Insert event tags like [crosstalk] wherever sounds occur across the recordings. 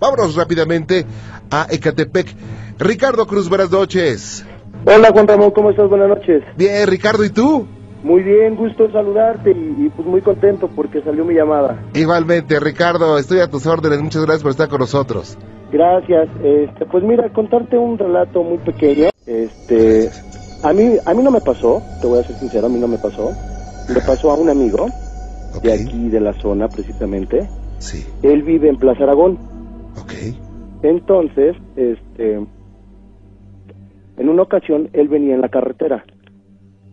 Vámonos rápidamente a Ecatepec. Ricardo Cruz, buenas noches. Hola Juan Ramón, ¿cómo estás? Buenas noches. Bien, Ricardo, ¿y tú? Muy bien, gusto saludarte y, y, pues muy contento porque salió mi llamada. Igualmente, Ricardo, estoy a tus órdenes. Muchas gracias por estar con nosotros. Gracias. Este, pues mira, contarte un relato muy pequeño. Este, a mí, a mí no me pasó, te voy a ser sincero, a mí no me pasó. Le pasó a un amigo de aquí de la zona precisamente. Sí, Él vive en Plaza Aragón. Ok. Entonces, este, en una ocasión él venía en la carretera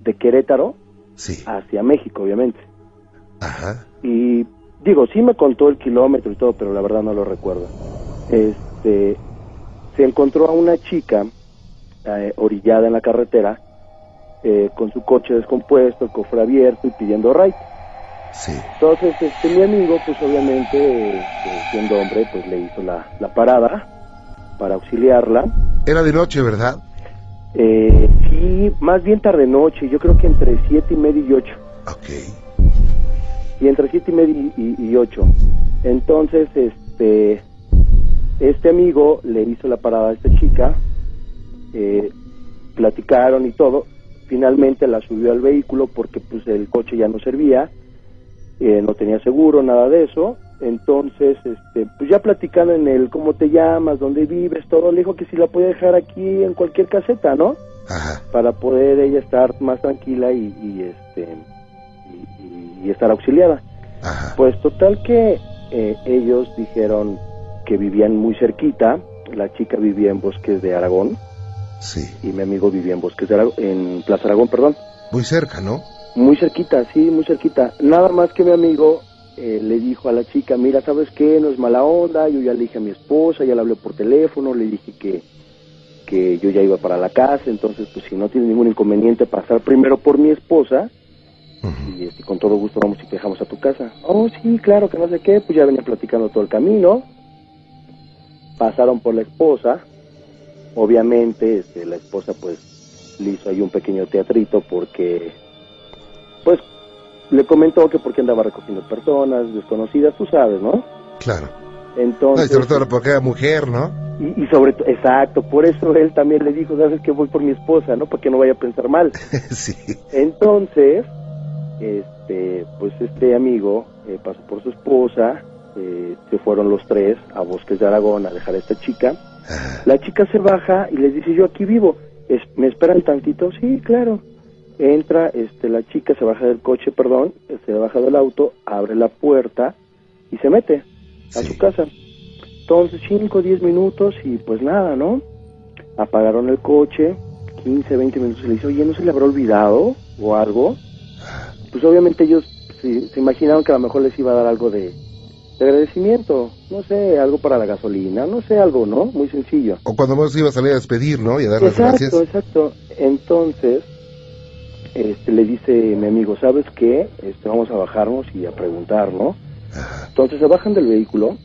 de Querétaro Sí, hacia México, obviamente. ajá. Y digo, sí me contó el kilómetro y todo, pero la verdad no lo recuerdo. Este, se encontró a una chica eh, orillada en la carretera eh, con su coche descompuesto, el cofre abierto y pidiendo ride. Sí, Entonces, este, mi amigo, pues obviamente, este, siendo hombre, pues le hizo la, la parada para auxiliarla. era de noche, ¿verdad? Eh, sí, más bien tarde noche, yo creo que entre siete y media y ocho. Ok, y entre siete y media y, y ocho. Entonces, este, este amigo le hizo la parada a esta chica, eh, platicaron y todo. Finalmente la subió al vehículo porque pues el coche ya no servía, eh, no tenía seguro, nada de eso. Entonces, este, pues ya platicando en el cómo te llamas, dónde vives, todo, le dijo que si la podía dejar aquí en cualquier caseta, ¿no? ajá. para poder ella estar más tranquila y, y, este y, estar auxiliada. Ajá. Pues total que eh, ellos dijeron que vivían muy cerquita, la chica vivía en Bosques de Aragón Sí, y mi amigo vivía en Bosques de Aragón, en Plaza Aragón, perdón, muy cerca, ¿no? Muy cerquita, sí, muy cerquita. Nada más que mi amigo eh, le dijo a la chica, mira, ¿sabes qué? No es mala onda, yo ya le dije a mi esposa, ya le hablé por teléfono, le dije que, que yo ya iba para la casa, entonces pues si no tiene ningún inconveniente pasar primero por mi esposa, y este, con todo gusto vamos y te dejamos a tu casa. Oh, sí, claro, que no sé qué, pues ya venía platicando todo el camino. Pasaron por la esposa. Obviamente, este, la esposa pues le hizo ahí un pequeño teatrito porque, pues, le comentó que porque andaba recogiendo personas desconocidas, tú sabes, ¿no? Claro. No, y Entonces, sobre todo porque era mujer, ¿no? y, y sobre todo, exacto, por eso él también le dijo, sabes que voy por mi esposa, ¿no? Para que no vaya a pensar mal. [laughs] sí. Entonces, este, pues este amigo eh, pasó por su esposa, eh, se fueron los tres a Bosques de Aragón a dejar a esta chica. La chica se baja y les dice, yo aquí vivo, Es- ¿me esperan tantito? Sí, claro. Entra, este, la chica se baja del coche, perdón, se baja del auto, abre la puerta y se mete a Sí. su casa. Entonces, 5, 10 minutos y pues nada, ¿no? Apagaron el coche, 15, 20 minutos y le dice, oye, ¿no se le habrá olvidado o algo? Pues obviamente ellos se, se imaginaron que a lo mejor les iba a dar algo de, de agradecimiento, no sé, algo para la gasolina, no sé, algo, ¿no? Muy sencillo. O cuando vos iba a salir a despedir, ¿no? Y a dar las Exacto, gracias. exacto. Entonces, este, le dice mi amigo, ¿sabes qué? Este, vamos a bajarnos y a preguntar, ¿no? Ajá. Entonces se bajan del vehículo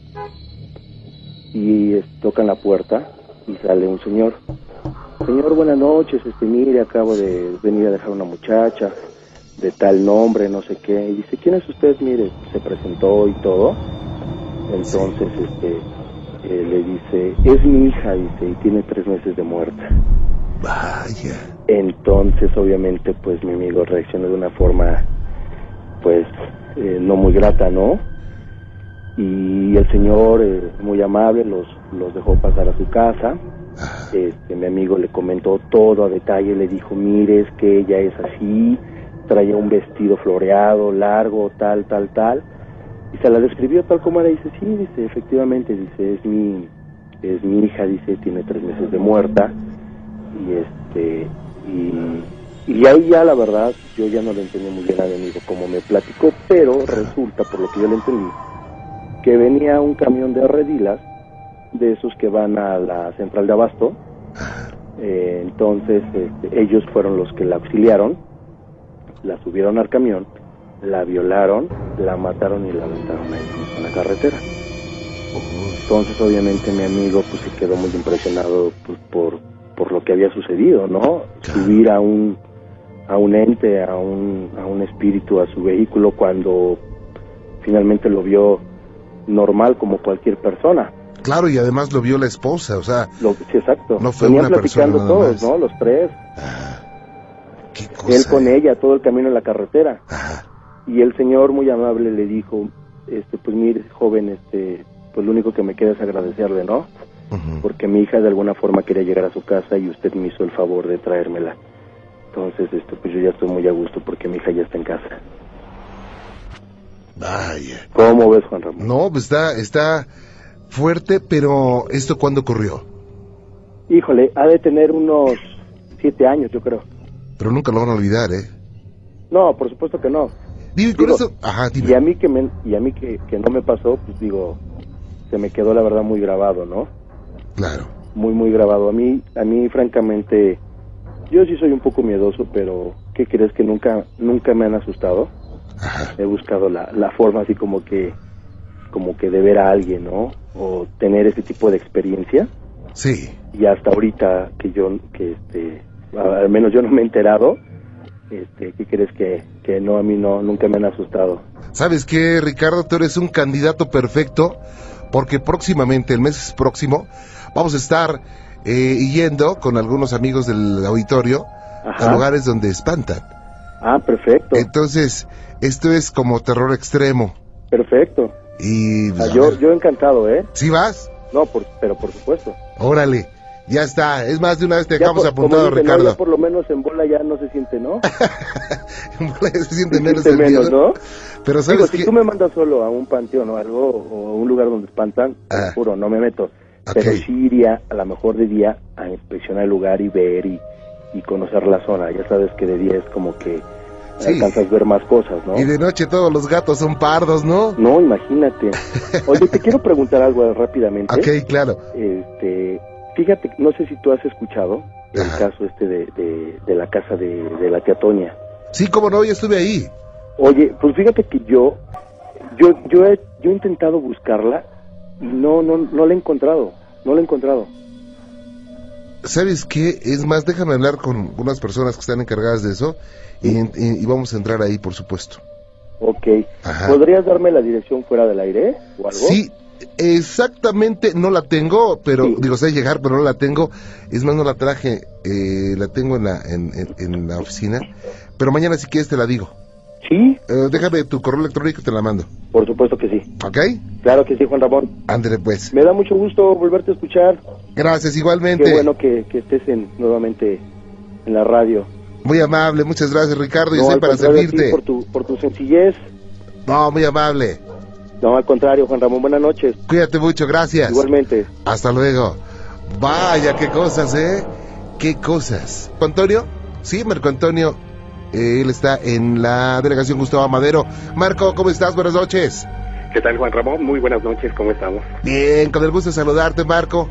y es- tocan la puerta y sale un señor. Señor, buenas noches, este, mire, acabo de venir a dejar una muchacha de tal nombre, no sé qué. Y dice, ¿quién es usted? Mire, se presentó y todo. Entonces, este, eh, le dice, es mi hija, dice, y tiene tres meses de muerta. Vaya. Entonces, obviamente, pues mi amigo reaccionó de una forma, pues, eh, no muy grata, ¿no? Y el señor, eh, muy amable, los, los dejó pasar a su casa. Ajá. Este, mi amigo le comentó todo a detalle, le dijo, mire, es que ella es así, traía un vestido floreado, largo, tal, tal, tal. Y se la describió tal como era, dice, sí, dice, efectivamente, dice, es mi, es mi hija, dice, tiene tres meses de muerta. Y este, y, y ahí ya la verdad, yo ya no le entendí muy bien a mi amigo como me platicó, pero resulta, por lo que yo le entendí, que venía un camión de redilas, de esos que van a la central de abasto, eh, entonces este, ellos fueron los que la auxiliaron, la subieron al camión, la violaron, la mataron y la aventaron ahí en la carretera. Entonces obviamente mi amigo pues se quedó muy impresionado pues, por, por lo que había sucedido, ¿no? Subir a un a un ente, a un, a un espíritu a su vehículo cuando finalmente lo vio normal como cualquier persona. Claro, y además lo vio la esposa, o sea, Lo, sí, exacto. No fue Venían una platicando todos. ¿no? Los tres. ah, qué cosa. Él con eh. ella, todo el camino en la carretera. Ajá, Y el señor muy amable le dijo, este, pues mire, joven, este, pues lo único que me queda es agradecerle, ¿no? Porque mi hija de alguna forma quería llegar a su casa y usted me hizo el favor de traérmela. Entonces, este, pues yo ya estoy muy a gusto porque mi hija ya está en casa. Vaya. ¿Cómo ves, Juan Ramón? No, pues está, está fuerte, pero ¿esto cuándo ocurrió? Híjole, ha de tener unos siete años, yo creo. Pero nunca lo van a olvidar, ¿eh? No, por supuesto que no. Digo, y con Digo, eso... Ajá, dime. Y a mí que me, y a mí que, que no me pasó, pues digo, se me quedó la verdad muy grabado, ¿no? Claro. Muy muy grabado. A mí, a mí francamente, yo sí soy un poco miedoso, pero ¿qué crees que nunca, nunca me han asustado? Ajá. He buscado la, la forma así como que, como que de ver a alguien, ¿no? O tener ese tipo de experiencia. Sí. Y hasta ahorita que yo, que este, al menos yo no me he enterado, este, ¿qué crees que, que no, a mí no, nunca me han asustado? ¿Sabes qué, Ricardo? Tú eres un candidato perfecto porque próximamente, el mes próximo, vamos a estar eh, yendo con algunos amigos del auditorio a lugares donde espantan. Ah, perfecto, Entonces, esto es como terror extremo. perfecto. Y... Pues, yo, yo encantado, ¿eh? ¿Sí vas? No, por, pero por supuesto. Órale. Ya está. Es más, de una vez te Ya dejamos por- apuntado, ¿no? Ricardo. Ya por lo menos en bola ya no se siente, ¿no? [laughs] se siente Se menos siente el menos, miedo. ¿no? Pero Digo, ¿sabes si tú me mandas solo a un panteón o algo, o a un lugar donde espantan, Ah. juro, no me meto. Ok. Pero sí iría, a lo mejor de día, a inspeccionar el lugar y ver y, y conocer la zona. Ya sabes que de día es como que Sí. alcanzas a ver más cosas, ¿no? Y de noche todos los gatos son pardos, ¿no? No, imagínate. [laughs] Oye, te quiero preguntar algo rápidamente. Ok, claro. Este, fíjate, no sé si tú has escuchado el Ajá. caso este de, de, de la casa de, de la tía Toña. Sí, como no, yo estuve ahí. Oye, pues fíjate que yo, yo, yo he, yo he intentado buscarla y no, no, no la he encontrado, no la he encontrado. ¿Sabes qué? Es más, déjame hablar con unas personas que están encargadas de eso y, y- y vamos a entrar ahí, por supuesto. Ok, Ajá. ¿podrías darme la dirección fuera del aire o algo? Sí, exactamente no la tengo, pero Sí. digo, sé llegar, pero no la tengo. Es más, no la traje, eh, la tengo en la, en, en- en la oficina. Pero mañana si quieres te la digo. Sí, Eh, déjame tu correo electrónico y te la mando. por supuesto que sí. ¿Ok? Claro que sí, Juan Ramón. Ándale pues. Me da mucho gusto volverte a escuchar. Gracias, Qué igualmente. bueno que, que estés en, nuevamente en la radio. Muy amable, muchas gracias Ricardo, y No, estoy para servirte. por tu, por tu sencillez. No, muy amable. No, al contrario, Juan Ramón, buenas noches. Cuídate mucho, gracias. Igualmente. Hasta luego. Vaya, qué cosas, ¿eh? Qué cosas. ¿Marco Antonio? Sí, Marco Antonio. eh, él está en la delegación Gustavo Madero. Marco, ¿cómo estás? Buenas noches. ¿Qué tal, Juan Ramón? Muy buenas noches, ¿cómo estamos? Bien, con el gusto de saludarte, Marco.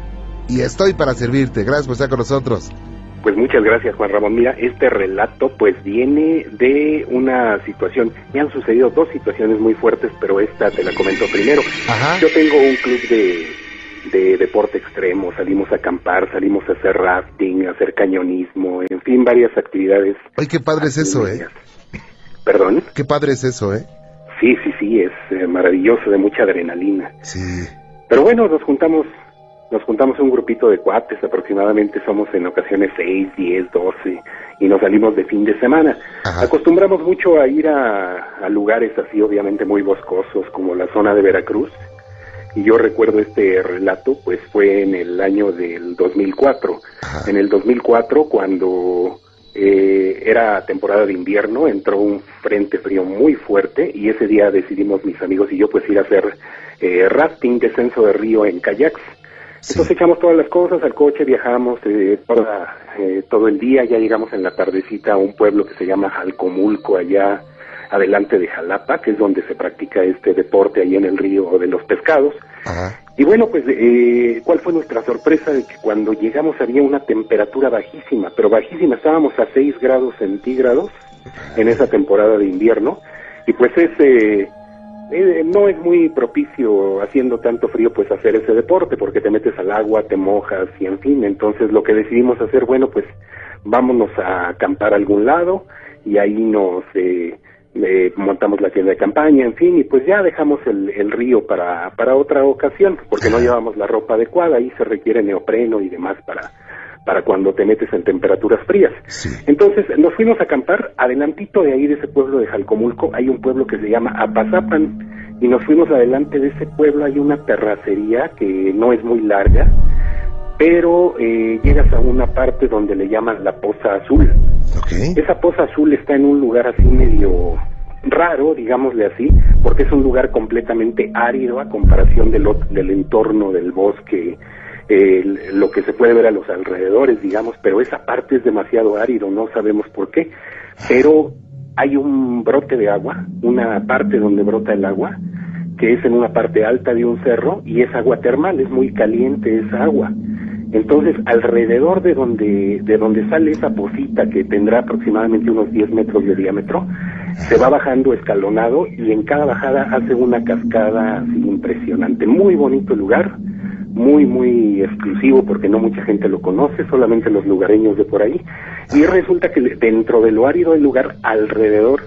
Y estoy para servirte. Gracias por estar con nosotros. Pues muchas gracias, Juan Ramón. Mira, este relato pues viene de una situación. Me han sucedido dos situaciones muy fuertes, pero esta te la comento primero. Ajá. Yo tengo un club de, de deporte extremo. Salimos a acampar, salimos a hacer rafting, a hacer cañonismo, en fin, varias actividades. Ay, qué padre es eso, ¿eh? ¿Perdón? Qué padre es eso, ¿eh? Sí, sí, sí, es eh, maravilloso, de mucha adrenalina. Sí. Pero bueno, nos juntamos, nos juntamos un grupito de cuates, aproximadamente somos en ocasiones 6, 10, 12, y nos salimos de fin de semana. Ajá. Acostumbramos mucho a ir a, a lugares así, obviamente muy boscosos, como la zona de Veracruz. Y yo recuerdo este relato, pues fue en el año del 2004. Ajá. En el 2004, cuando eh, era temporada de invierno, entró un frente frío muy fuerte y ese día decidimos mis amigos y yo pues ir a hacer eh, rafting, descenso de río en kayaks. Sí. Entonces echamos todas las cosas al coche, viajamos eh, toda, eh, todo el día, ya llegamos en la tardecita a un pueblo que se llama Jalcomulco, allá adelante de Jalapa, que es donde se practica este deporte ahí en el río de los pescados. Ajá. Y bueno, pues, eh, ¿cuál fue nuestra sorpresa? De que cuando llegamos había una temperatura bajísima, pero bajísima, estábamos a 6 grados centígrados en esa temporada de invierno, y pues ese eh, no es muy propicio haciendo tanto frío pues hacer ese deporte, porque te metes al agua, te mojas y en fin, entonces lo que decidimos hacer, bueno, pues vámonos a acampar a algún lado, y ahí nos... Eh, eh, montamos la tienda de campaña, en fin, y pues ya dejamos el, el río para, para otra ocasión, porque no [laughs] llevamos la ropa adecuada, ahí se requiere neopreno y demás para, para cuando te metes en temperaturas frías. Sí. Entonces nos fuimos a acampar, adelantito de ahí de ese pueblo de Jalcomulco hay un pueblo que se llama Apazapan, y nos fuimos adelante de ese pueblo, hay una terracería que no es muy larga, pero eh, llegas a una parte donde le llaman la Poza Azul. Ok. Esa poza azul está en un lugar así medio raro, digámosle así, porque es un lugar completamente árido a comparación del entorno del bosque, eh, lo que se puede ver a los alrededores, digamos, pero esa parte es demasiado árido, no sabemos por qué, pero hay un brote de agua, una parte donde brota el agua, que es en una parte alta de un cerro y es agua termal, es muy caliente esa agua. Entonces, alrededor de donde, de donde sale esa pocita, que tendrá aproximadamente unos 10 metros de diámetro, se va bajando escalonado y en cada bajada hace una cascada así impresionante. Muy bonito lugar, muy, muy exclusivo porque no mucha gente lo conoce, solamente los lugareños de por ahí. Y resulta que dentro de lo árido del lugar, alrededor,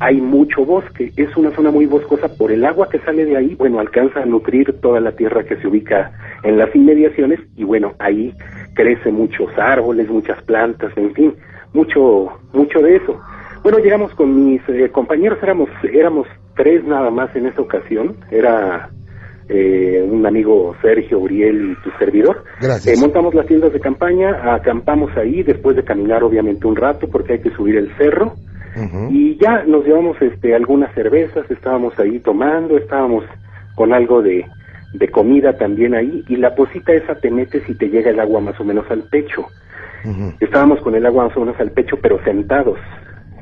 hay mucho bosque, es una zona muy boscosa. Por el agua que sale de ahí, bueno, alcanza a nutrir toda la tierra que se ubica en las inmediaciones. Y bueno, ahí crece muchos árboles, muchas plantas, en fin, mucho, mucho de eso. Bueno, llegamos con mis eh, compañeros, éramos, éramos tres nada más en esa ocasión, era eh, un amigo Sergio, Uriel y tu servidor. Gracias. Eh, montamos las tiendas de campaña, acampamos ahí después de caminar obviamente un rato porque hay que subir el cerro. Y ya nos llevamos este, algunas cervezas, estábamos ahí tomando, estábamos con algo de, de comida también ahí, y la posita esa te metes y te llega el agua más o menos al pecho. Estábamos con el agua más o menos al pecho, pero sentados.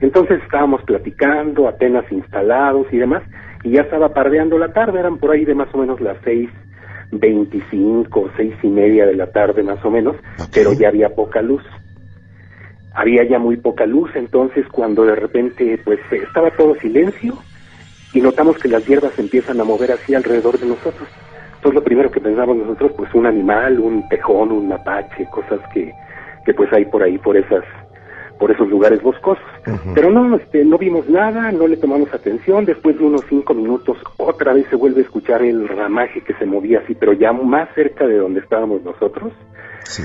Entonces estábamos platicando, apenas instalados y demás, y ya estaba pardeando la tarde, eran por ahí de más o menos las seis veinticinco, seis y media de la tarde más o menos, pero ya había poca luz había ya muy poca luz, entonces cuando de repente pues estaba todo silencio y notamos que las hierbas se empiezan a mover así alrededor de nosotros. Entonces lo primero que pensamos nosotros pues un animal, un tejón, un mapache, cosas que, que pues hay por ahí por esas por esos lugares boscosos. Pero no, este, no vimos nada, no le tomamos atención. Después de unos cinco minutos, otra vez se vuelve a escuchar el ramaje que se movía así, pero ya más cerca de donde estábamos nosotros. Sí.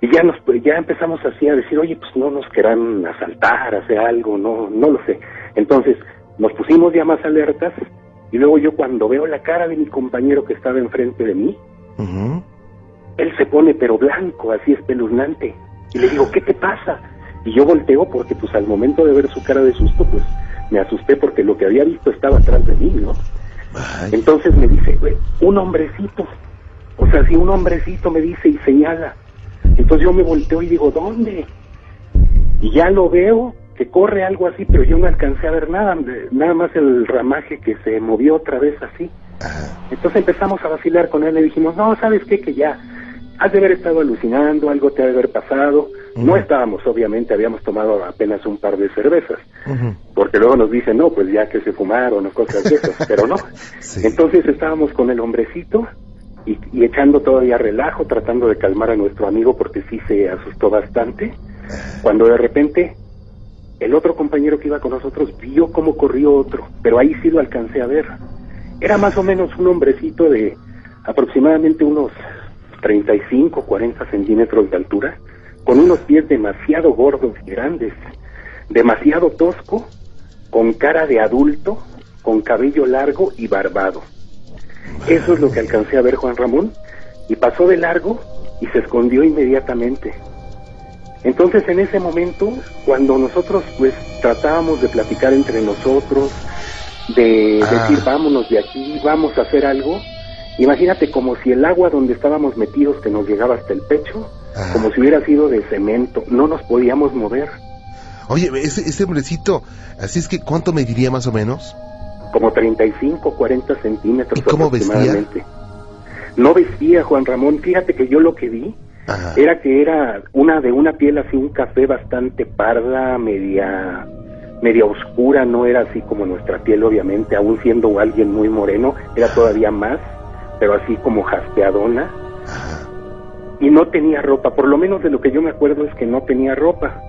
Y ya nos ya empezamos así a decir, oye, pues no nos querrán asaltar, hacer algo, no, no lo sé. Entonces nos pusimos ya más alertas y luego yo cuando veo la cara de mi compañero que estaba enfrente de mí, Ujú. él se pone pero blanco, así espeluznante. Y le digo, ¿qué te pasa? Y yo volteo porque pues al momento de ver su cara de susto, pues me asusté porque lo que había visto estaba atrás de mí, ¿no? Ay. Entonces me dice, "Güey, un hombrecito. O sea, si un hombrecito me dice y señala. Entonces yo me volteo y digo, ¿dónde? Y ya lo veo, que corre algo así, pero yo no alcancé a ver nada, nada más el ramaje que se movió otra vez así. Ajá. Entonces empezamos a vacilar con él, le dijimos, no, ¿sabes qué? Que ya, has de haber estado alucinando, algo te ha de haber pasado. No estábamos, obviamente, habíamos tomado apenas un par de cervezas, porque luego nos dicen, no, pues ya que se fumaron o cosas de esas, pero no. [laughs] Sí. Entonces estábamos con el hombrecito y, y echando todavía relajo, tratando de calmar a nuestro amigo porque sí se asustó bastante, cuando de repente el otro compañero que iba con nosotros vio cómo corrió otro, pero ahí sí lo alcancé a ver. Era más o menos un hombrecito de aproximadamente unos 35, 40 centímetros de altura, con unos pies demasiado gordos y grandes, demasiado tosco, con cara de adulto, con cabello largo y barbado. Eso es lo que alcancé a ver Juan Ramón, y pasó de largo y se escondió inmediatamente. Entonces en ese momento, cuando nosotros pues tratábamos de platicar entre nosotros, de Ah. decir vámonos de aquí, vamos a hacer algo, imagínate como si el agua donde estábamos metidos que nos llegaba hasta el pecho, Ah. como si hubiera sido de cemento, no nos podíamos mover, Oye, ese, ese hombrecito, así es que, ¿cuánto mediría más o menos? como 35, 40 centímetros ¿Y cómo vestía? aproximadamente. No vestía Juan Ramón, fíjate que yo lo que vi Ajá. era que era una de una piel así un café bastante parda media media oscura no era así como nuestra piel obviamente aún siendo alguien muy moreno era todavía más pero así como jaspeadona Ajá. y no tenía ropa por lo menos de lo que yo me acuerdo es que no tenía ropa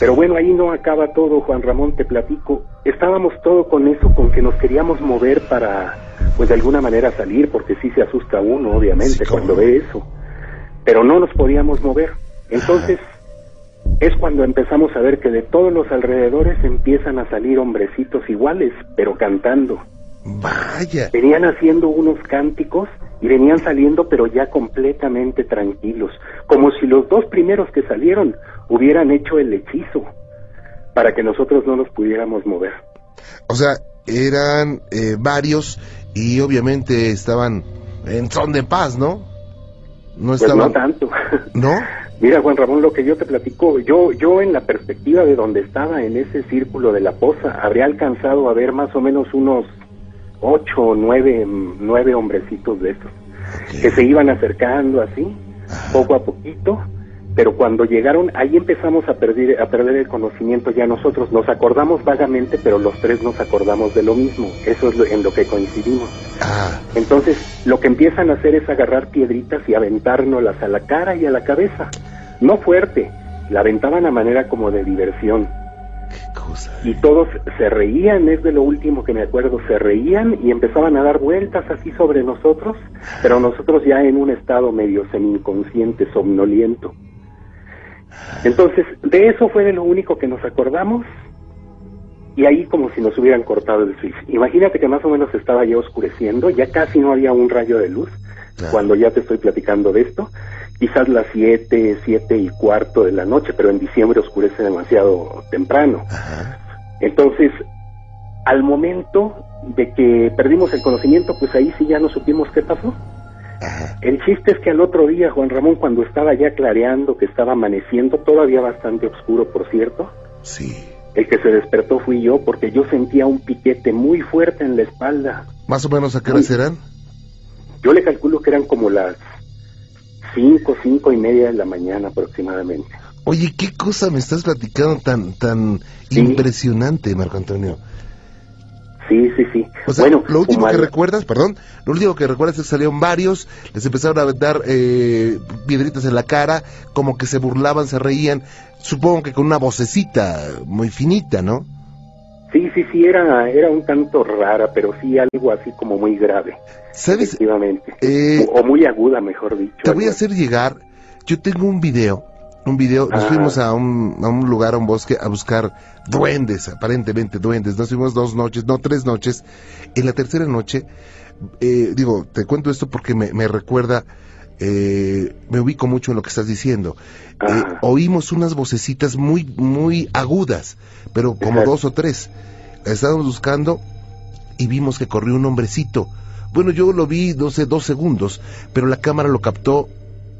Pero bueno, ahí no acaba todo, Juan Ramón, te platico. Estábamos todo con eso, con que nos queríamos mover para, pues de alguna manera salir, porque sí se asusta uno, obviamente, Sí, cuando ve eso. Pero no nos podíamos mover. Entonces, es cuando empezamos a ver que de todos los alrededores empiezan a salir hombrecitos iguales, pero cantando. Vaya. Venían haciendo unos cánticos y venían saliendo pero ya completamente tranquilos, como si los dos primeros que salieron hubieran hecho el hechizo para que nosotros no nos pudiéramos mover. O sea, eran eh, varios y obviamente estaban en son de paz, ¿no? No Pues estaban. no tanto. [laughs] ¿No? Mira, Juan Ramón, lo que yo te platico, yo, yo en la perspectiva de donde estaba en ese círculo de la poza, habría alcanzado a ver más o menos unos ocho o nueve, nueve hombrecitos de estos, que se iban acercando así, poco a poquito, pero cuando llegaron, ahí empezamos a perder, a perder el conocimiento ya nosotros, nos acordamos vagamente, pero los tres nos acordamos de lo mismo, eso es lo- en lo que coincidimos. Ah, Entonces, lo que empiezan a hacer es agarrar piedritas y aventárnoslas a la cara y a la cabeza. No fuerte, la aventaban a manera como de diversión. Qué cosa. Y todos se reían, es de lo último que me acuerdo, se reían y empezaban a dar vueltas así sobre nosotros, pero nosotros ya en un estado medio semi-inconsciente, somnoliento. Entonces, de eso fue de lo único que nos acordamos y ahí como si nos hubieran cortado el switch. Imagínate que más o menos estaba ya oscureciendo, ya casi no había un rayo de luz Claro. cuando ya te estoy platicando de esto. Quizás las siete, siete y cuarto de la noche, pero en diciembre oscurece demasiado temprano. Ajá. Entonces, al momento de que perdimos el conocimiento, pues ahí sí ya no supimos qué pasó. Ajá. El chiste es que al otro día, Juan Ramón, cuando estaba ya clareando, que estaba amaneciendo, todavía bastante oscuro, por cierto, Sí. el que se despertó fui yo porque yo sentía un piquete muy fuerte en la espalda. Más o menos a qué hora serán. Yo le calculo que eran como las cinco, cinco y media de la mañana aproximadamente. Oye, qué cosa me estás platicando tan tan Sí. impresionante, Marco Antonio. Sí, sí, sí. O sea, bueno, lo último que al- recuerdas, perdón, lo último que recuerdas es que salieron varios, les empezaron a dar eh, piedritas en la cara, como que se burlaban, se reían, supongo que con una vocecita muy finita, ¿no? Sí, sí, sí, era, era un tanto rara, pero sí algo así como muy grave, ¿Sabes? efectivamente. Eh, o, o muy aguda, mejor dicho. Te voy a hacer llegar, yo tengo un video, un video, nos fuimos a un, a un lugar, a un bosque, a buscar duendes, aparentemente duendes, nos fuimos dos noches, no, tres noches, en la tercera noche, eh, digo, te cuento esto porque me, me recuerda, eh, me ubico mucho en lo que estás diciendo, Eh, Ajá. oímos unas vocecitas muy, muy agudas, pero como Exacto. dos o tres, estábamos buscando y vimos que corrió un hombrecito, bueno, yo lo vi, no sé, dos segundos, pero la cámara lo captó,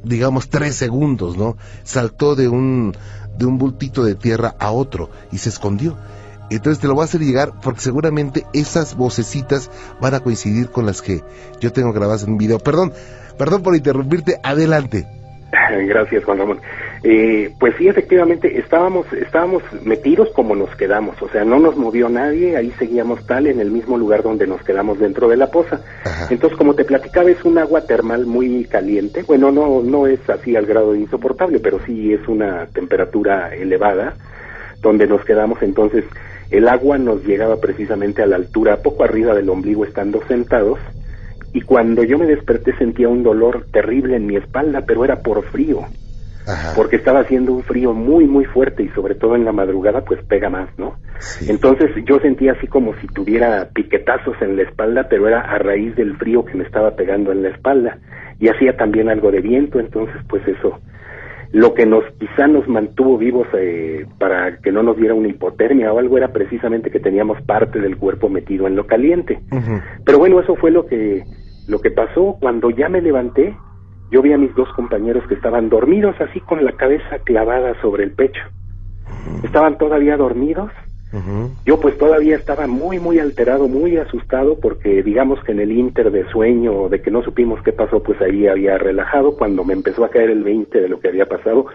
digamos, tres segundos, ¿no? Saltó de un, de un bultito de tierra a otro y se escondió. Entonces te lo voy a hacer llegar porque seguramente esas vocecitas van a coincidir con las que yo tengo grabadas en un video. Perdón, perdón por interrumpirte, adelante. [laughs] Gracias, Juan Ramón. Eh, pues sí, efectivamente, estábamos, estábamos metidos como nos quedamos, o sea, no nos movió nadie, ahí seguíamos tal en el mismo lugar donde nos quedamos dentro de la poza. Ajá. Entonces, como te platicaba, es un agua termal muy caliente. Bueno, no, no es así al grado de insoportable, pero sí es una temperatura elevada donde nos quedamos. Entonces, el agua nos llegaba precisamente a la altura, poco arriba del ombligo, estando sentados. Y cuando yo me desperté sentía un dolor terrible en mi espalda, pero era por frío, Ajá. porque estaba haciendo un frío muy, muy fuerte y sobre todo en la madrugada, pues pega más, ¿no? Sí. Entonces yo sentía así como si tuviera piquetazos en la espalda, pero era a raíz del frío que me estaba pegando en la espalda. Y hacía también algo de viento, entonces pues eso. Lo que nos quizá nos mantuvo vivos eh, para que no nos diera una hipotermia o algo era precisamente que teníamos parte del cuerpo metido en lo caliente. Pero bueno, eso fue lo que lo que pasó cuando ya me levanté. Yo vi a mis dos compañeros que estaban dormidos así con la cabeza clavada sobre el pecho. Estaban todavía dormidos yo pues todavía estaba muy, muy alterado, muy asustado porque digamos que en el inter de sueño, de que no supimos qué pasó, pues ahí había relajado. Cuando me empezó a caer el 20 de lo que había pasado,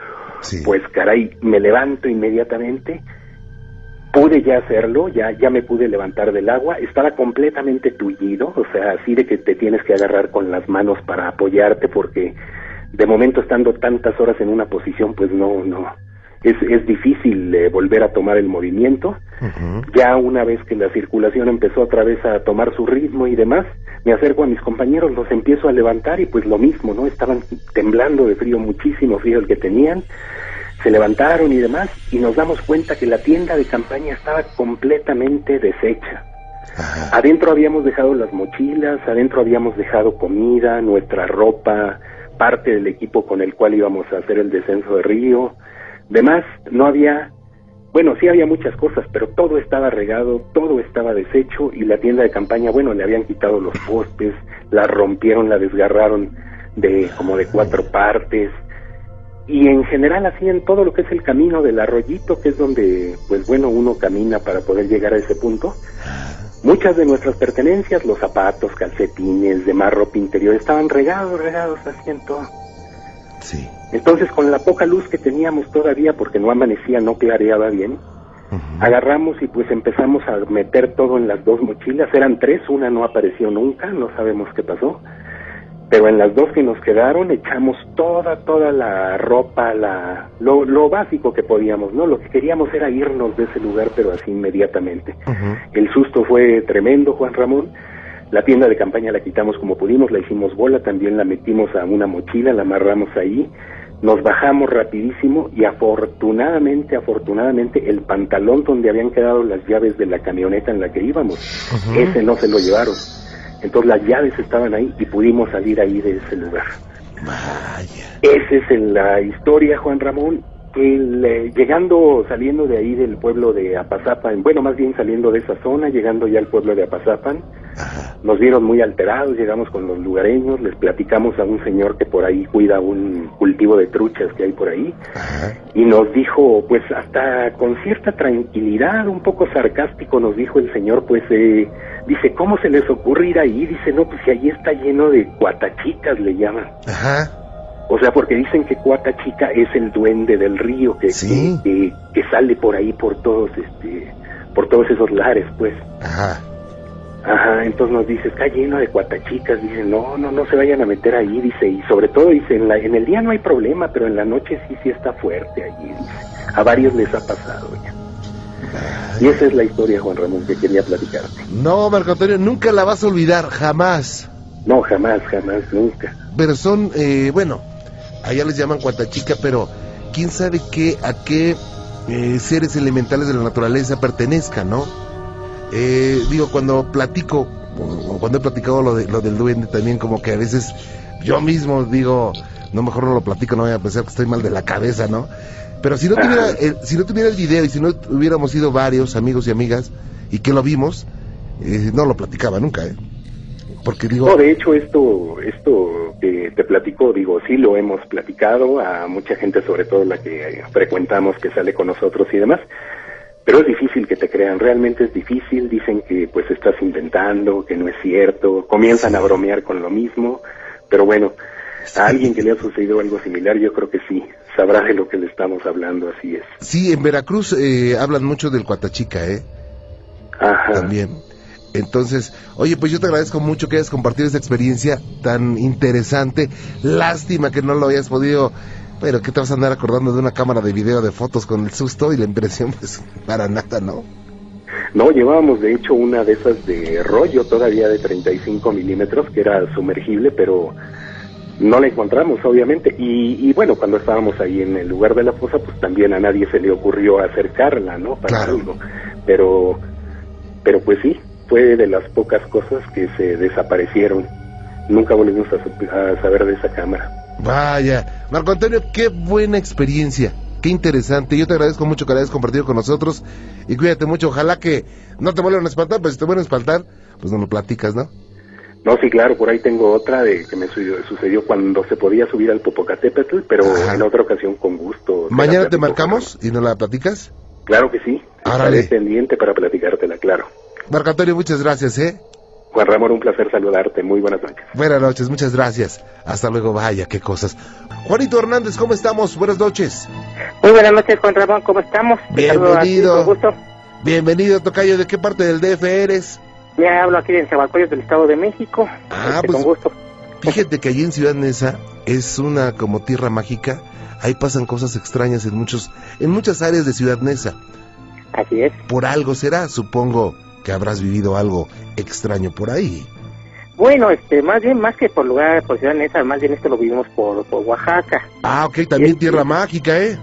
Sí. pues caray, me levanto inmediatamente. Pude ya hacerlo, ya, ya me pude levantar del agua, estaba completamente tullido, o sea, así de que te tienes que agarrar con las manos para apoyarte porque de momento estando tantas horas en una posición, pues no, no, es, es difícil eh, volver a tomar el movimiento. Ya una vez que la circulación empezó otra vez a tomar su ritmo y demás, me acerco a mis compañeros, los empiezo a levantar y pues lo mismo, ¿no? Estaban temblando de frío, muchísimo frío el que tenían. Se levantaron y demás y nos damos cuenta que la tienda de campaña estaba completamente deshecha. Ajá. Adentro habíamos dejado las mochilas, adentro habíamos dejado comida, nuestra ropa, parte del equipo con el cual íbamos a hacer el descenso de río. Demás, no había, bueno, sí había muchas cosas, pero todo estaba regado, todo estaba deshecho y la tienda de campaña, bueno, le habían quitado los postes, la rompieron, la desgarraron de como de cuatro partes y en general hacían todo lo que es el camino del arroyito, que es donde, pues bueno, uno camina para poder llegar a ese punto. Muchas de nuestras pertenencias, los zapatos, calcetines, demás ropa interior, estaban regados, regados así en todo. Sí. Entonces, con la poca luz que teníamos todavía, porque no amanecía, no clareaba bien, agarramos y pues empezamos a meter todo en las dos mochilas. Eran tres, una no apareció nunca, no sabemos qué pasó. Pero en las dos que nos quedaron echamos toda, toda la ropa, la, lo, lo básico que podíamos, ¿no? Lo que queríamos era irnos de ese lugar, pero así inmediatamente. El susto fue tremendo, Juan Ramón. La tienda de campaña la quitamos como pudimos, la hicimos bola, también la metimos a una mochila, la amarramos ahí, nos bajamos rapidísimo y afortunadamente, afortunadamente, el pantalón donde habían quedado las llaves de la camioneta en la que íbamos, ese no se lo llevaron. Entonces las llaves estaban ahí y pudimos salir ahí de ese lugar. Vaya. Esa es la historia, Juan Ramón. Eh, llegando, saliendo de ahí del pueblo de Apazapan, bueno, más bien saliendo de esa zona, llegando ya al pueblo de Apazapan, Ajá. nos vieron muy alterados, llegamos con los lugareños, les platicamos a un señor que por ahí cuida un cultivo de truchas que hay por ahí, Ajá. y nos dijo, pues hasta con cierta tranquilidad, un poco sarcástico, nos dijo el señor, pues eh, dice, ¿cómo se les ocurre ir ahí? Dice, no, pues si allí está lleno de cuatachicas, le llaman. Ajá. O sea, porque dicen que Cuata Chica es el duende del río que, Sí. que, que sale por ahí por todos este por todos esos lares, pues. Ajá. Ajá, entonces nos dice, está lleno de cuatachicas, dice, no, no, no se vayan a meter ahí, dice, y sobre todo, dice, en, la, en el día no hay problema, pero en la noche sí, sí está fuerte allí, dice. A varios les ha pasado ya. Y esa es la historia, Juan Ramón, que quería platicarte. No, Marco Antonio, nunca la vas a olvidar, jamás. No, jamás, jamás, nunca. Pero son, eh, bueno, allá les llaman cuatachica, pero quién sabe qué, a qué eh, seres elementales de la naturaleza pertenezcan, ¿no? Eh, digo, cuando platico, o cuando he platicado lo, de, lo del duende también, como que a veces yo mismo digo, no, mejor no lo platico, no voy a pensar que estoy mal de la cabeza, ¿no? Pero si no tuviera el, si no tuviera el video y si no hubiéramos sido varios amigos y amigas y que lo vimos, eh, no lo platicaba nunca, ¿eh? Porque digo, No, de hecho, esto, esto que te platico, digo, sí lo hemos platicado a mucha gente, sobre todo la que eh, frecuentamos, que sale con nosotros y demás, pero es difícil que te crean, realmente es difícil, dicen que pues estás inventando, que no es cierto, comienzan Sí. a bromear con lo mismo, pero bueno, a alguien que le ha sucedido algo similar, yo creo que sí, sabrá de lo que le estamos hablando, así es. Sí, en Veracruz eh, hablan mucho del Cuatachica, ¿eh? Ajá. También. Entonces, oye, pues yo te agradezco mucho que hayas compartido esta experiencia tan interesante. Lástima que no lo hayas podido. Pero que te vas a andar acordando de una cámara de video de fotos con el susto y la impresión, [laughs] pues para nada, ¿no? No, llevábamos de hecho una de esas de rollo todavía de 35 milímetros que era sumergible, pero no la encontramos obviamente. Y, y bueno, cuando estábamos ahí en el lugar de la fosa, pues también a nadie se le ocurrió acercarla, ¿no? Para Claro. algo. Pero, pero pues sí, fue de las pocas cosas que se desaparecieron. Nunca volvimos a, a saber de esa cámara. Vaya, Marco Antonio, qué buena experiencia, qué interesante. Yo te agradezco mucho que la hayas compartido con nosotros y cuídate mucho. Ojalá que no te vuelvan a espantar, pues si te vuelven a espantar, pues no lo platicas, ¿no? No, sí, claro, por ahí tengo otra de que me su- sucedió cuando se podía subir al Popocatépetl, pero Ajá. en otra ocasión con gusto. Mañana te marcamos y nos la platicas. Claro que sí. Árale. Estaré pendiente para platicártela, claro. Marco Antonio, muchas gracias, ¿eh? Juan Ramón, un placer saludarte. Muy buenas noches. Buenas noches, muchas gracias. Hasta luego, vaya, qué cosas. Juanito Hernández, ¿cómo estamos? Buenas noches. Muy buenas noches, Juan Ramón, ¿cómo estamos? Ti, Bienvenido. Con gusto. Bienvenido, Tocayo. ¿De qué parte del DF eres? Ya hablo aquí en Zabalcoyos del Estado de México. Ah, Este, pues- Con gusto. Fíjate que allí en Ciudad Neza es una como tierra mágica. ahí pasan cosas extrañas en muchos, en muchas áreas de Ciudad Neza. Así es. Por algo será, supongo que habrás vivido algo extraño por ahí. Bueno, este, más bien, más que por lugar, por Ciudad Neza, más bien esto lo vivimos por, por Oaxaca. Ah, ok, también tierra mágica, ¿eh?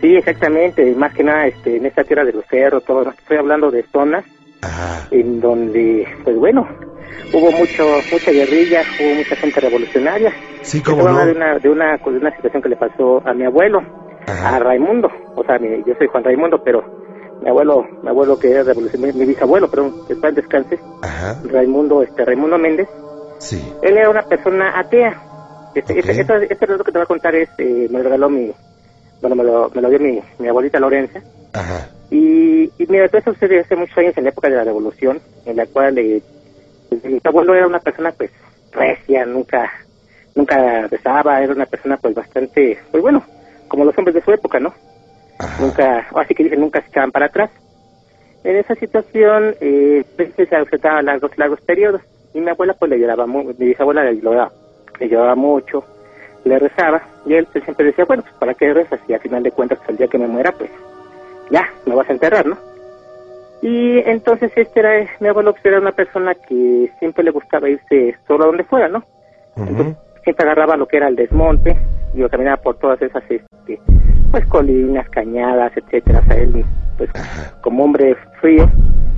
Sí, exactamente, más que nada, este, en esta tierra de los cerros, todo, estoy hablando de zonas Ajá. en donde, pues bueno, hubo mucho, mucha guerrilla, hubo mucha gente revolucionaria. Sí, a no. de una, de una, de una situación que le pasó a mi abuelo, a. Raimundo, o sea, mi- yo soy Juan Raimundo, pero mi abuelo, mi abuelo que era revolucionario, mi bisabuelo, perdón, que está en descanse, Ajá. Raimundo, este, Raimundo Méndez, Sí. él era una persona atea. Este, Ok. este, este, este relato que te voy a contar es, eh, me lo regaló mi, bueno, me lo, me lo dio mi, mi abuelita Lorenza. Ajá. Y, y mira, todo eso sucedió hace muchos años en la época de la revolución, en la cual eh, mi abuelo era una persona pues recia, nunca, nunca rezaba, era una persona pues bastante, pues bueno, como los hombres de su época, ¿no? Ajá. Nunca, así que dicen, nunca se echaban para atrás. En esa situación, eh, pues, se ausentaba largos, largos periodos. Y mi abuela, pues, le lloraba, mi bisabuela le lloraba, le lloraba mucho, le rezaba. Y él pues, siempre decía, bueno, pues, ¿para qué rezas? Y al final de cuentas, pues, el día que me muera, pues, ya, me vas a enterrar, ¿no? Y entonces, este era, mi abuelo, pues, era una persona que siempre le gustaba irse solo a donde fuera, ¿no? Siempre agarraba lo que era el desmonte, yo caminaba por todas esas, este, pues colinas, cañadas, etcétera, o sea, él, pues, Ajá. como hombre frío,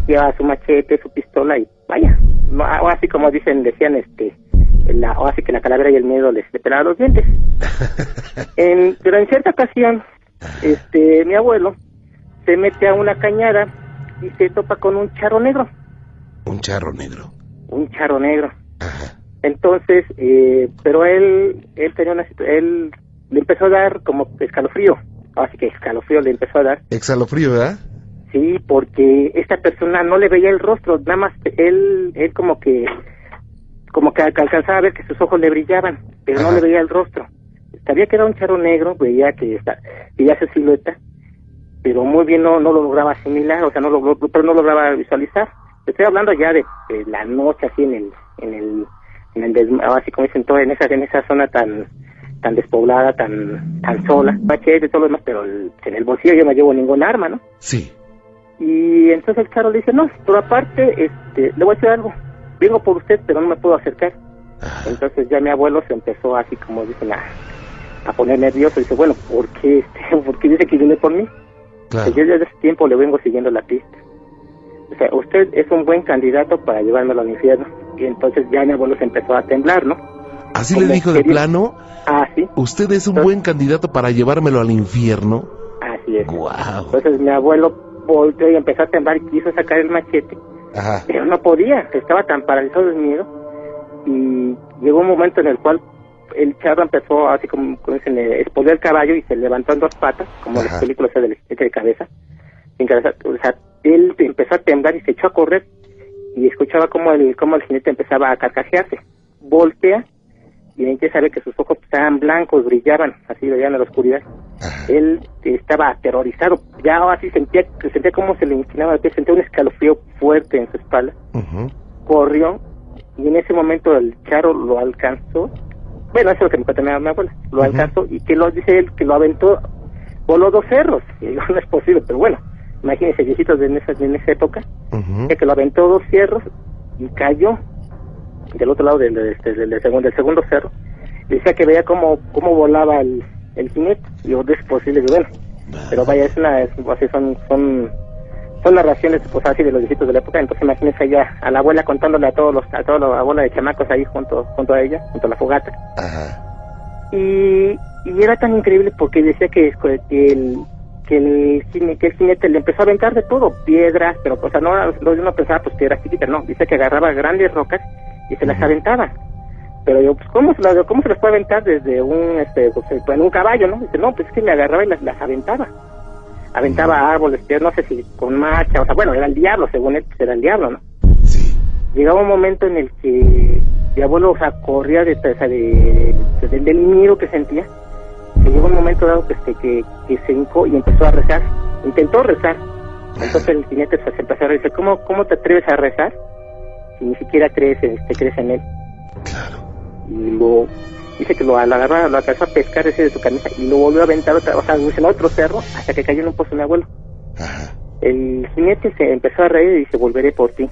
llevaba su machete, su pistola y vaya, no, o así como dicen, decían, este, la, o así que la calavera y el miedo les le pelaba los dientes. [laughs] En, pero en cierta ocasión, este, mi abuelo se mete a una cañada y se topa con un charro negro, Un charro negro. un charro negro. Ajá. Entonces, eh, pero él, él tenía una él le empezó a dar como escalofrío, así que escalofrío le empezó a dar, Exhalofrío, ¿verdad? sí, porque esta persona no le veía el rostro, nada más él, él como que, como que alcanzaba a ver que sus ojos le brillaban, pero no le veía el rostro. Sabía que era un charro negro, veía que está, veía su silueta, pero muy bien no, no lo lograba asimilar, o sea, no lo, pero no lograba visualizar. Estoy hablando ya de, de la noche así en el, en el, en el así como dicen todo en esa, en esa zona tan, tan despoblada, tan, tan sola, machete y todo lo demás, pero el- en el bolsillo yo no llevo ningún arma, ¿no? Sí. Y entonces le dice, no, pero aparte, este, le voy a decir algo, vengo por usted, pero no me puedo acercar. Ajá. Entonces ya mi abuelo se empezó así como dicen a, a poner nervioso, dice, bueno, ¿por qué, este, [laughs] ¿por qué dice que viene por mí? Claro. Pues yo desde ese tiempo le vengo siguiendo la pista. O sea, usted es un buen candidato para llevármelo al infierno. Y entonces ya mi abuelo se empezó a temblar, ¿no? Así le dijo de plano, Ah, sí, usted es un Ah. buen candidato para llevármelo al infierno. así es. Guau. Entonces mi abuelo volteó y empezó a temblar y quiso sacar el machete, Ajá. pero no podía, estaba tan paralizado de miedo. Y llegó un momento en el cual el charro empezó así como, como dicen, eh, el caballo y se levantó en dos patas, como en las películas de del de cabeza, sin cabeza. O sea, él empezó a temblar y se echó a correr y escuchaba como el, como el jinete empezaba a carcajearse. Voltea y empieza a ver que sus ojos estaban blancos, brillaban, así veían en la oscuridad. Ajá. Él estaba aterrorizado, ya así sentía, sentía como se le inclinaba el pie, sentía un escalofrío fuerte en su espalda corrió y en ese momento el charro lo alcanzó. Bueno, eso es lo que me cuenta mi, abuela. Lo alcanzó y que lo dice él que lo aventó, voló dos cerros. Y [laughs] digo, no es posible, pero bueno, imagínense, viejitos de en esa, en esa época, Ujú. que lo aventó dos cerros y cayó del otro lado del, este, del, del segundo, del segundo cerro. Decía que veía cómo, cómo volaba el, el jinete. Y no es posible, y bueno, pero vaya, es una, es, así son, son, son narraciones, pues así de los viejitos de la época, entonces imagínense ella, a la abuela contándole a todos los, a toda la bola de chamacos ahí junto, junto a ella, junto a la fogata, Ajá. y, y era tan increíble porque decía que, que el, que el, jine- que el jinete le empezó a aventar de todo, piedras, pero o sea, no, no uno pensaba pues piedras chiquitas, no, dice que agarraba grandes rocas y se las aventaba. Pero yo, pues, ¿cómo se, las, ¿cómo se las puede aventar desde un, este, pues, en un caballo, no? Dice, no, pues es que le agarraba y las, las aventaba. Aventaba árboles, no sé si con marcha, o sea, bueno, era el diablo, según él, pues, era el diablo, ¿no? Sí. llegaba un momento en el que mi abuelo o sea, corría de, o sea, de- de- del miedo que sentía que llegó un momento dado que, este, que, que se hincó y empezó a rezar intentó rezar entonces el jinete pues, se empezó a decir ¿cómo, ¿cómo te atreves a rezar ni siquiera crees, este, crees en él Claro. y lo Dice que lo, lo lo alcanzó a pescar ese de su camisa y lo volvió a aventar otra, o sea, en otro cerro hasta que cayó en un pozo mi abuelo. Ajá. El jinete se empezó a reír y dice, volveré por ti.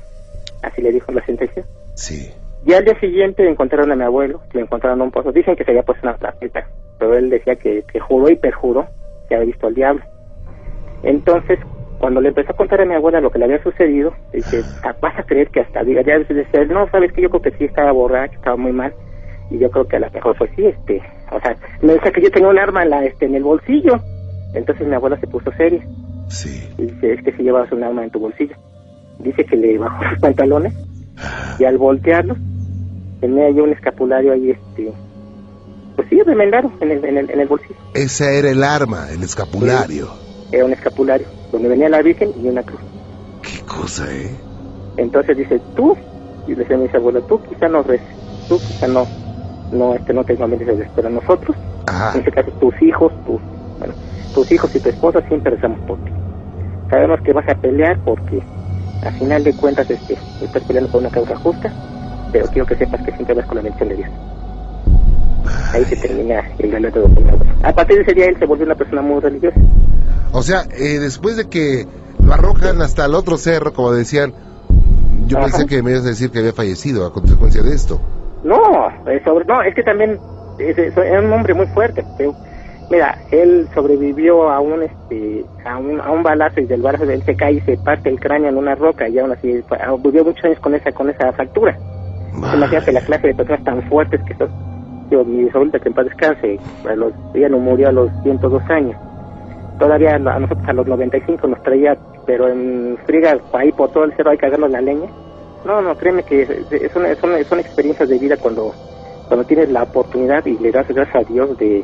Así le dijo la sentencia. Sí. Y al día siguiente encontraron a mi abuelo, lo encontraron en un pozo. Dicen que se había puesto una trapeta, pero él decía que, que juró y perjuró que había visto al diablo. Entonces, cuando le empezó a contar a mi abuela lo que le había sucedido, dice, "Ah, vas a creer que hasta diga, ya él, no, sabes que yo creo que sí estaba borracho, estaba muy mal, y yo creo que a lo mejor fue sí, este, o sea, me decía que yo tenía un arma en, la, este, en el bolsillo. Entonces mi abuela se puso seria. Sí. Y dice, es que si llevas un arma en tu bolsillo. Dice que le bajó [laughs] los pantalones y al voltearlos tenía yo un escapulario ahí, este, pues sí, remendado en el, en el, en el bolsillo. Ese era el arma, el escapulario. Era un escapulario donde venía la Virgen y una cruz. Qué cosa, ¿eh? Entonces dice, tú, y le decía a mi abuela, tú quizá no reces, tú quizá no, no, este, no te conviertes pero nosotros, Ajá. en este caso tus hijos, tus, bueno, tus hijos y tu esposa siempre rezamos por ti. Sabemos que vas a pelear porque al final de cuentas este, estás peleando por una causa justa, pero quiero que sepas que siempre vas con la bendición de Dios. Ahí se termina el relato de. A partir de ese día él se volvió una persona muy religiosa. O sea, eh, después de que lo arrojan hasta el otro cerro, como decían, yo Ajá. pensé que me ibas a decir que había fallecido a consecuencia de esto. No, sobre, no, es que también es, es- era un hombre muy fuerte. pero, mira, él sobrevivió a un este a un, a un balazo y del balazo de él se cae y se parte el cráneo en una roca y aún así ah, vivió muchos años con esa con esa fractura. Imagínate la clase de personas tan fuertes que son. Yo, mi bisabuelita que en paz descanse, a los, ella no murió a los 102 años. Todavía a nosotros a los 95 nos traía, pero en friga, ahí por todo el cerro hay que agarrarnos la leña. No, no, créeme que es, una, son, son experiencias de vida cuando, cuando tienes la oportunidad y le das gracias a Dios de,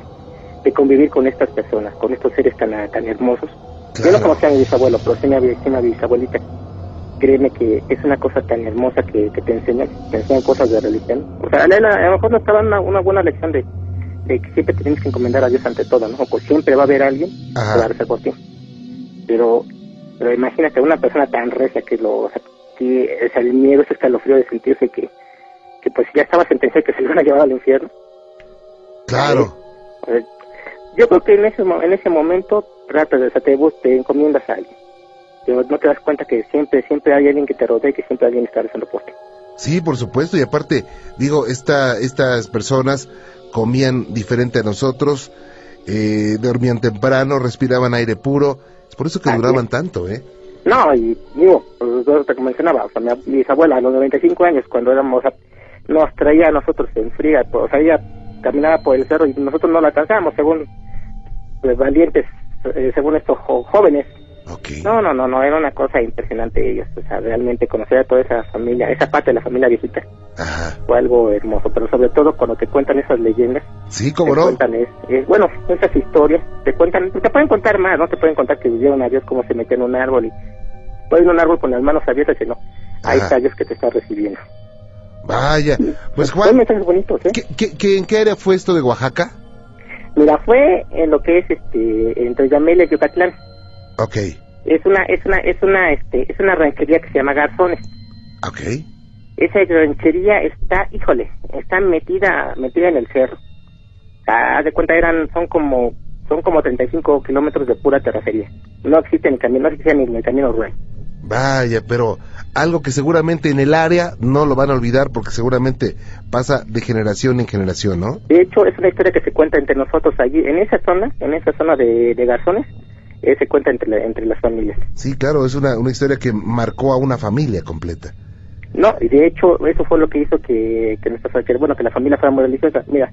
de convivir con estas personas, con estos seres tan, tan hermosos. Yo no conocía a mi bisabuelo, pero sí a mi, a mi bisabuelita. Créeme que es una cosa tan hermosa que, que te enseñan, te enseñan cosas de religión. O sea, a, lo mejor nos estaban una, una buena lección de, de que siempre tienes que encomendar a Dios ante todo, ¿no? Pues siempre va a haber alguien Ajá. que va a rezar por ti. Pero, pero imagínate una persona tan recia que lo, o sea, que, o sea, el miedo, ese escalofrío de sentirse que, que pues ya estaba sentenciado que se lo iban a llevar al infierno. Claro. O sea, yo creo que en ese, en ese momento tratas de, o sea, te, te encomiendas a alguien. Pero no te das cuenta que siempre, siempre hay alguien que te rodea y que siempre alguien está rezando por ti. Sí, por supuesto. Y aparte, digo, esta, estas personas comían diferente a nosotros, eh, dormían temprano, respiraban aire puro. Es por eso que Así duraban es. tanto, ¿eh? No, y digo, pues, yo te mencionaba, o sea, mi, ab- mi bisabuela a los 95 años, cuando éramos, o sea, nos traía a nosotros en fría, pues, o sea, ella caminaba por el cerro y nosotros no la alcanzábamos, según pues, valientes, eh, según estos jóvenes. No, no, no, no, era una cosa impresionante ellos, o sea, realmente conocer a toda esa familia, esa parte de la familia viejita, Ajá. fue algo hermoso, pero sobre todo cuando te cuentan esas leyendas, Sí, te cómo no. cuentan es, es- bueno, esas historias, te cuentan, te pueden contar más, no te pueden contar que vieron a Dios cómo se metió en un árbol y puede un árbol con las manos abiertas y no, ahí Ajá. está Dios que te está recibiendo. Vaya. Pues Juan, bonitos, ¿eh? ¿qué, qué, qué- en qué área fue esto de Oaxaca? Mira, fue en lo que es este entre Yamel y Yucatlán. Ok. Es una es una es una este es una ranchería que se llama Garzones. Ok. Esa ranchería está, híjole, está metida metida en el cerro. Haz de cuenta eran son como son como 35 kilómetros de pura terracería. No existe ni camino, no existe ni el camino rural. Vaya, pero algo que seguramente en el área no lo van a olvidar porque seguramente pasa de generación en generación, ¿no? De hecho, es una historia que se cuenta entre nosotros allí, en esa zona, en esa zona de, de Garzones, eh, se cuenta entre, la- entre las familias. Sí, claro, es una, una historia que marcó a una familia completa. No, y de hecho, eso fue lo que hizo que, que nuestra que, bueno, que la familia fuera muy religiosa. Mira,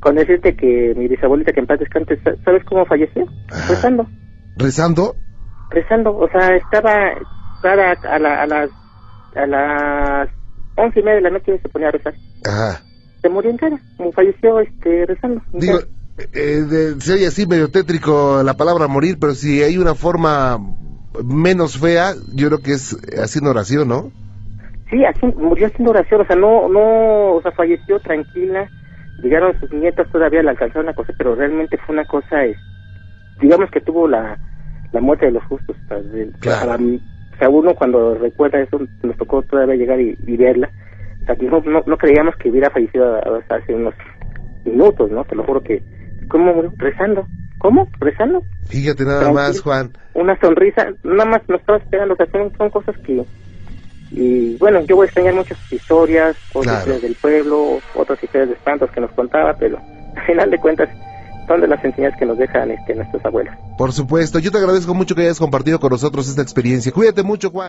con decirte que mi bisabuelita, que en paz descanse, sa- ¿sabes cómo falleció? Rezando, ¿Rezando? rezando, o sea, estaba cada, a, la- a las a las once y media de la noche se ponía a rezar. Ajá. Se murió entera, falleció este rezando. Digo, entera. Eh, de- se oye así medio tétrico la palabra morir, pero si hay una forma menos fea, yo creo que es haciendo oración, ¿no? Sí, así, murió haciendo oración, o sea, no, no, o sea, falleció tranquila, llegaron sus nietas, todavía la alcanzaron a coser, pero realmente fue una cosa, digamos que tuvo la, la muerte de los justos, o sea, de- Claro. para o sea, uno cuando recuerda eso, nos tocó todavía llegar y, y verla, o sea, no, no, no creíamos que hubiera fallecido a- hace unos minutos, ¿no? Te lo juro que, ¿cómo? Rezando. ¿Cómo? ¿Rezando? Fíjate nada más, Juan. Una sonrisa, nada más nos estaba esperando, sea, son, son cosas que, y bueno, yo voy a extrañar muchas historias, otras Claro. historias del pueblo, otras historias de espantos que nos contaba, pero al final de cuentas son de las enseñanzas que nos dejan este, nuestros abuelos. Por supuesto, yo te agradezco mucho que hayas compartido con nosotros esta experiencia. Cuídate mucho, Juan.